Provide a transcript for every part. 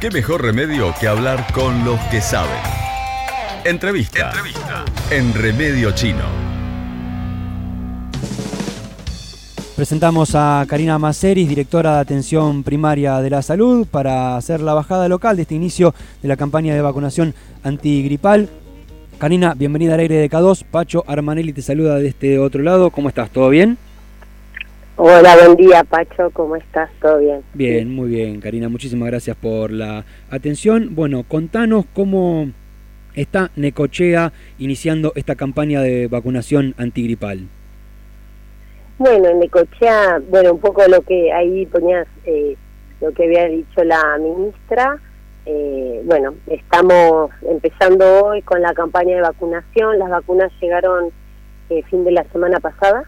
¿Qué mejor remedio que hablar con los que saben? Entrevista. Entrevista. En Remedio Chino. Presentamos a Karina Maceris, directora de Atención Primaria de la Salud, para hacer la bajada local de este inicio de la campaña de vacunación antigripal. Karina, bienvenida al aire de K2. Pacho Armanelli te saluda de este otro lado. ¿Cómo estás? ¿Todo bien? Hola, buen día Pacho, ¿cómo estás? ¿Todo bien? Bien, muy bien, Karina, muchísimas gracias por la atención. Bueno, contanos cómo está Necochea iniciando esta campaña de vacunación antigripal. Bueno, en Necochea, bueno, un poco lo que ahí ponías, eh, lo que había dicho la ministra, eh, bueno, estamos empezando hoy con la campaña de vacunación, las vacunas llegaron eh, fin de la semana pasada,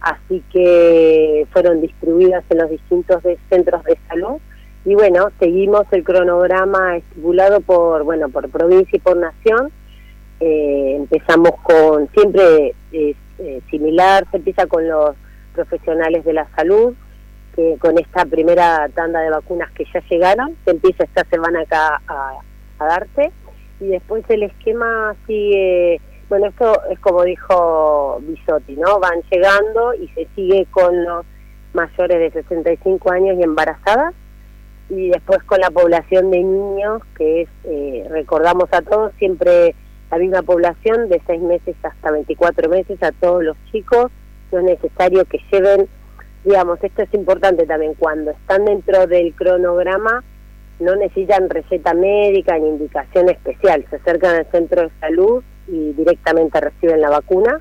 así que fueron distribuidas en los distintos centros de salud y bueno, seguimos el cronograma estipulado por, bueno, por provincia y por nación. Eh, empezamos con, siempre eh, similar, se empieza con los profesionales de la salud, que con esta primera tanda de vacunas que ya llegaron, se empieza esta semana acá a, a darse, y después el esquema sigue bueno, esto es como dijo Bisotti, ¿no? Van llegando y se sigue con los mayores de 65 años y embarazadas y después con la población de niños, que es, eh, recordamos a todos, siempre la misma población de 6 meses hasta 24 meses a todos los chicos, no es necesario que lleven, digamos, esto es importante también, cuando están dentro del cronograma, no necesitan receta médica ni indicación especial, se acercan al centro de salud y directamente reciben la vacuna.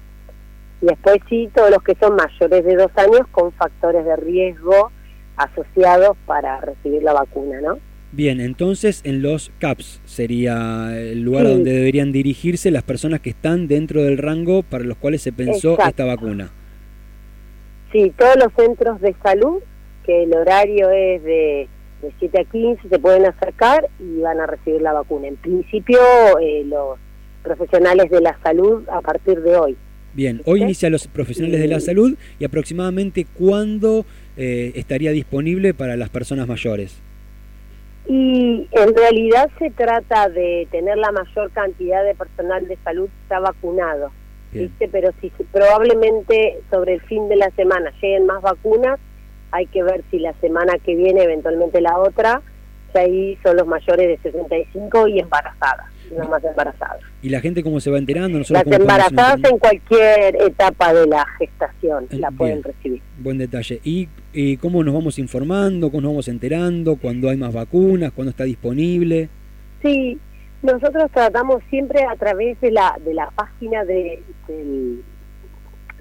Y después sí, todos los que son mayores de dos años con factores de riesgo asociados para recibir la vacuna, ¿no? Bien, entonces en los CAPS sería el lugar donde deberían dirigirse las personas que están dentro del rango para los cuales se pensó esta vacuna. Sí, todos los centros de salud, que el horario es de, de 7 a 15, se pueden acercar y van a recibir la vacuna. En principio, eh, los profesionales de la salud a partir de hoy. Bien, hoy inician los profesionales de la salud y aproximadamente cuándo eh, estaría disponible para las personas mayores. Y en realidad se trata de tener la mayor cantidad de personal de salud ya vacunado, ¿viste? pero si probablemente sobre el fin de la semana lleguen más vacunas, hay que ver si la semana que viene, eventualmente la otra, ya ahí son los mayores de 65 y embarazadas más embarazadas. ¿Y la gente cómo se va enterando? Las embarazadas en cualquier etapa de la gestación la pueden recibir. Buen detalle. ¿Y, cómo nos vamos informando? ¿Cómo nos vamos enterando? ¿Cuándo hay más vacunas? ¿Cuándo está disponible? Sí, nosotros tratamos siempre a través de la, de la página de, del,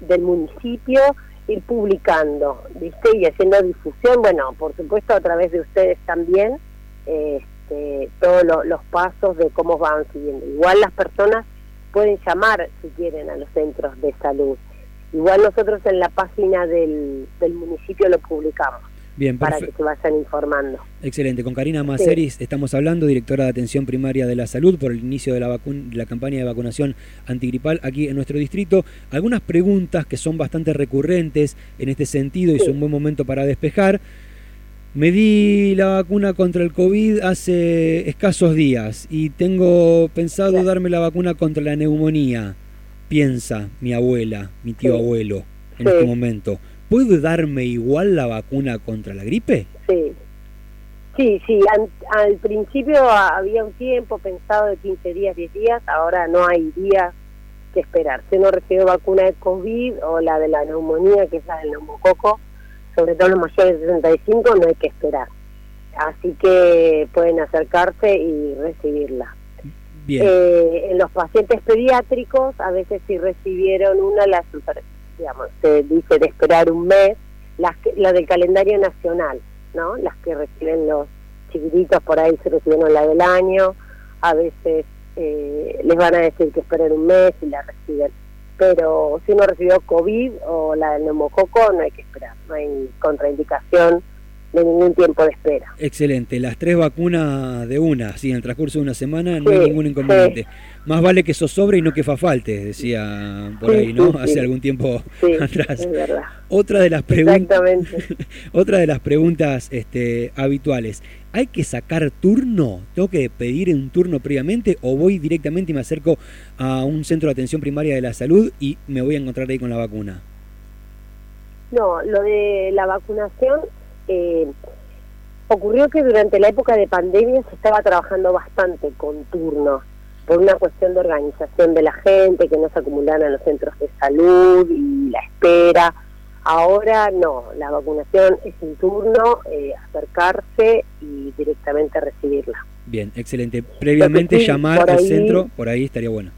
del municipio ir publicando, ¿viste? Y haciendo difusión, bueno, por supuesto a través de ustedes también, eh, este, todos los pasos de cómo van siguiendo. Igual las personas pueden llamar si quieren a los centros de salud. Igual nosotros en la página del, del municipio lo publicamos. Bien, para que se vayan informando. Excelente. Con Karina Maceris estamos hablando, directora de Atención Primaria de la Salud, por el inicio de la, la campaña de vacunación antigripal aquí en nuestro distrito. Algunas preguntas que son bastante recurrentes en este sentido y son un buen momento para despejar. Me di la vacuna contra el COVID hace escasos días y tengo pensado darme la vacuna contra la neumonía. Piensa mi abuela, mi tío abuelo, en este momento. ¿Puedo darme igual la vacuna contra la gripe? Sí. Sí, sí, al, principio había un tiempo pensado de 15 días, 10 días, ahora no hay días que esperar. Si uno recibe vacuna de COVID o la de la neumonía, que es la del neumococo, sobre todo los mayores de 65, no hay que esperar. Así que pueden acercarse y recibirla. Eh, en los pacientes pediátricos, a veces si recibieron una, las, digamos, se dice de esperar un mes, las la del calendario nacional, ¿no? Las que reciben los chiquititos por ahí se recibieron la del año, a veces eh, les van a decir que esperen un mes y la reciben pero si uno recibió COVID o la del neumococo no hay que esperar, no hay contraindicación de ningún tiempo de espera. Excelente, las tres vacunas de una, sí, en el transcurso de una semana no hay ningún inconveniente. Más vale que eso sobre y no que fa falte, decía por ahí, ¿no? Hace algún tiempo atrás. Es verdad. Otra de las preguntas Otra de las preguntas este, habituales. ¿Hay que sacar turno? ¿Tengo que pedir un turno previamente o voy directamente y me acerco a un centro de atención primaria de la salud y me voy a encontrar ahí con la vacuna? No, lo de la vacunación eh, ocurrió que durante la época de pandemia se estaba trabajando bastante con turnos por una cuestión de organización de la gente, que no se acumularan en los centros de salud y la espera. Ahora no, la vacunación es un turno, eh, acercarse y directamente recibirla. Bien, excelente. Previamente llamar al centro, por ahí estaría bueno.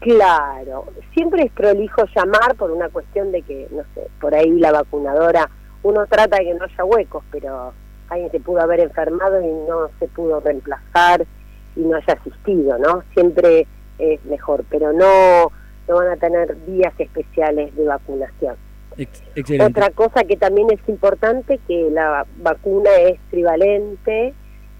Claro, siempre es prolijo llamar por una cuestión de que, no sé, por ahí la vacunadora uno trata de que no haya huecos, pero alguien se pudo haber enfermado y no se pudo reemplazar y no haya asistido, ¿no? Siempre es mejor, pero no, no van a tener días especiales de vacunación. Otra cosa que también es importante, que la vacuna es trivalente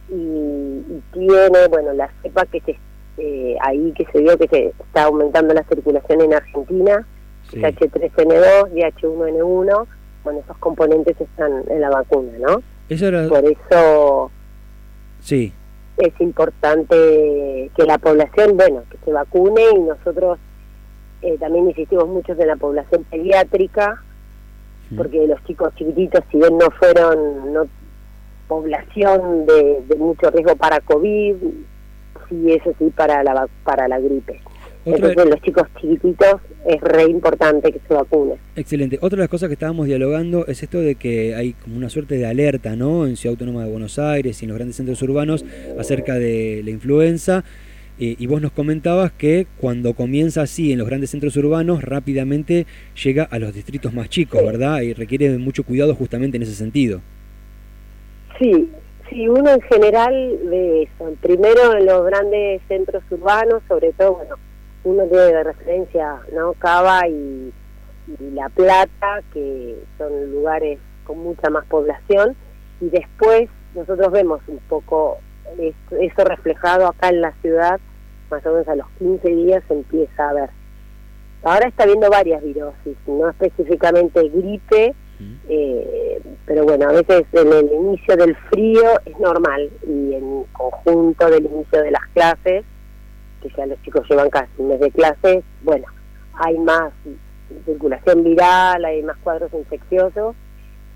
y, tiene, bueno, la cepa que se eh, ahí que se vio que se está aumentando la circulación en Argentina, H3N2 y H1N1, bueno, esos componentes están en la vacuna, ¿no? Por eso sí. es importante que la población, bueno, que se vacune y nosotros eh, también insistimos mucho en la población pediátrica, porque los chicos chiquititos, si bien no fueron no población de, de mucho riesgo para COVID, sí, eso sí, para la, para la gripe. Entonces, los chicos chiquititos es re importante que se vacunen. Excelente. Otra de las cosas que estábamos dialogando es esto de que hay como una suerte de alerta, ¿no? En Ciudad Autónoma de Buenos Aires y en los grandes centros urbanos acerca de la influenza. Eh, y vos nos comentabas que cuando comienza así en los grandes centros urbanos, rápidamente llega a los distritos más chicos, ¿verdad? Y requiere mucho cuidado justamente en ese sentido. Sí, sí, uno en general ve eso. Primero en los grandes centros urbanos, sobre todo, bueno, uno tiene de referencia no Cava y, La Plata, que son lugares con mucha más población, y después nosotros vemos un poco eso reflejado acá en la ciudad, más o menos a los 15 días empieza a ver. Ahora está viendo varias virosis, no específicamente gripe, eh, pero bueno, a veces en el inicio del frío es normal y en conjunto del inicio de las clases que ya los chicos llevan casi un mes de clase, bueno, hay más circulación viral, hay más cuadros infecciosos,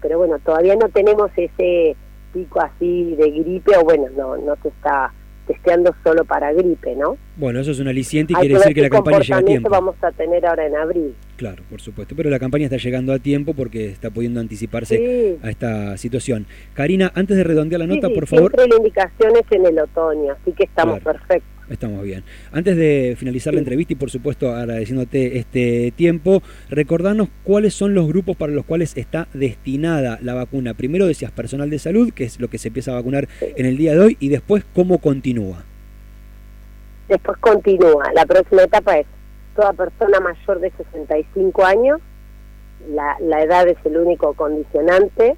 pero bueno, todavía no tenemos ese pico así de gripe, o bueno, no, no se está testeando solo para gripe, ¿no? Bueno, eso es un aliciente y quiere decir que la campaña llega a tiempo. vamos a tener ahora en abril. Claro, por supuesto, pero la campaña está llegando a tiempo porque está pudiendo anticiparse a esta situación. Karina, antes de redondear la nota, por favor... Siempre la indicación es en el otoño, así que estamos perfectos. Estamos bien. Antes de finalizar la entrevista y por supuesto agradeciéndote este tiempo, recordanos cuáles son los grupos para los cuales está destinada la vacuna. Primero decías personal de salud, que es lo que se empieza a vacunar en el día de hoy, y después cómo continúa. Después continúa. La próxima etapa es toda persona mayor de 65 años, la, la edad es el único condicionante,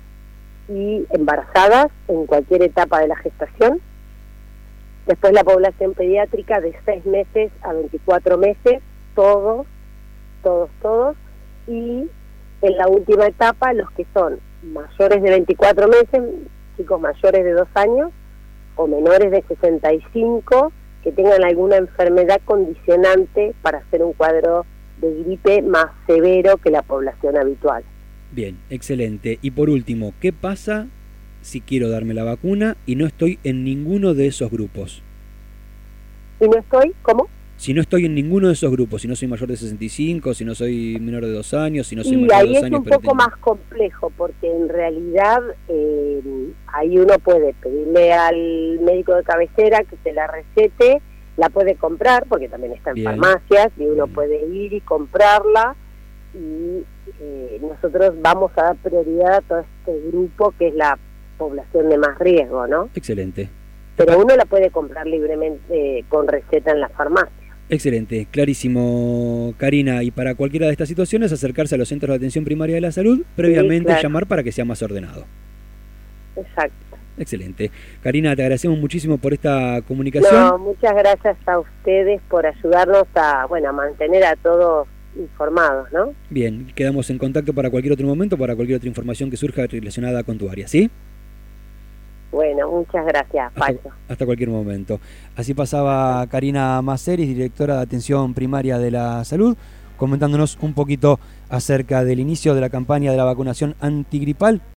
y embarazadas en cualquier etapa de la gestación Después la población pediátrica de 6 meses a 24 meses, todos, todos, todos. Y en la última etapa los que son mayores de 24 meses, chicos mayores de 2 años o menores de 65 que tengan alguna enfermedad condicionante para hacer un cuadro de gripe más severo que la población habitual. Bien, excelente. Y por último, ¿qué pasa si quiero darme la vacuna y no estoy en ninguno de esos grupos. ¿Y no estoy? ¿Cómo? Si no estoy en ninguno de esos grupos, si no soy mayor de 65, si no soy menor de dos años, si no soy mayor de dos años. es un poco más complejo porque en realidad eh, ahí uno puede pedirle al médico de cabecera que se la recete, la puede comprar porque también está en farmacias y uno puede ir y comprarla y eh, nosotros vamos a dar prioridad a todo este grupo que es la población de más riesgo, ¿no? Excelente. Pero uno la puede comprar libremente con receta en la farmacia. Excelente, clarísimo, Karina. Y para cualquiera de estas situaciones, acercarse a los centros de atención primaria de la salud, previamente llamar para que sea más ordenado. exacto. Excelente. Karina, te agradecemos muchísimo por esta comunicación. No, muchas gracias a ustedes por ayudarnos a, bueno, a mantener a todos informados, ¿no? Bien, quedamos en contacto para cualquier otro momento, para cualquier otra información que surja relacionada con tu área, ¿sí? Bueno, muchas gracias, Pacho. Hasta, hasta cualquier momento. Así pasaba Karina Maceris, directora de Atención Primaria de la Salud, comentándonos un poquito acerca del inicio de la campaña de la vacunación antigripal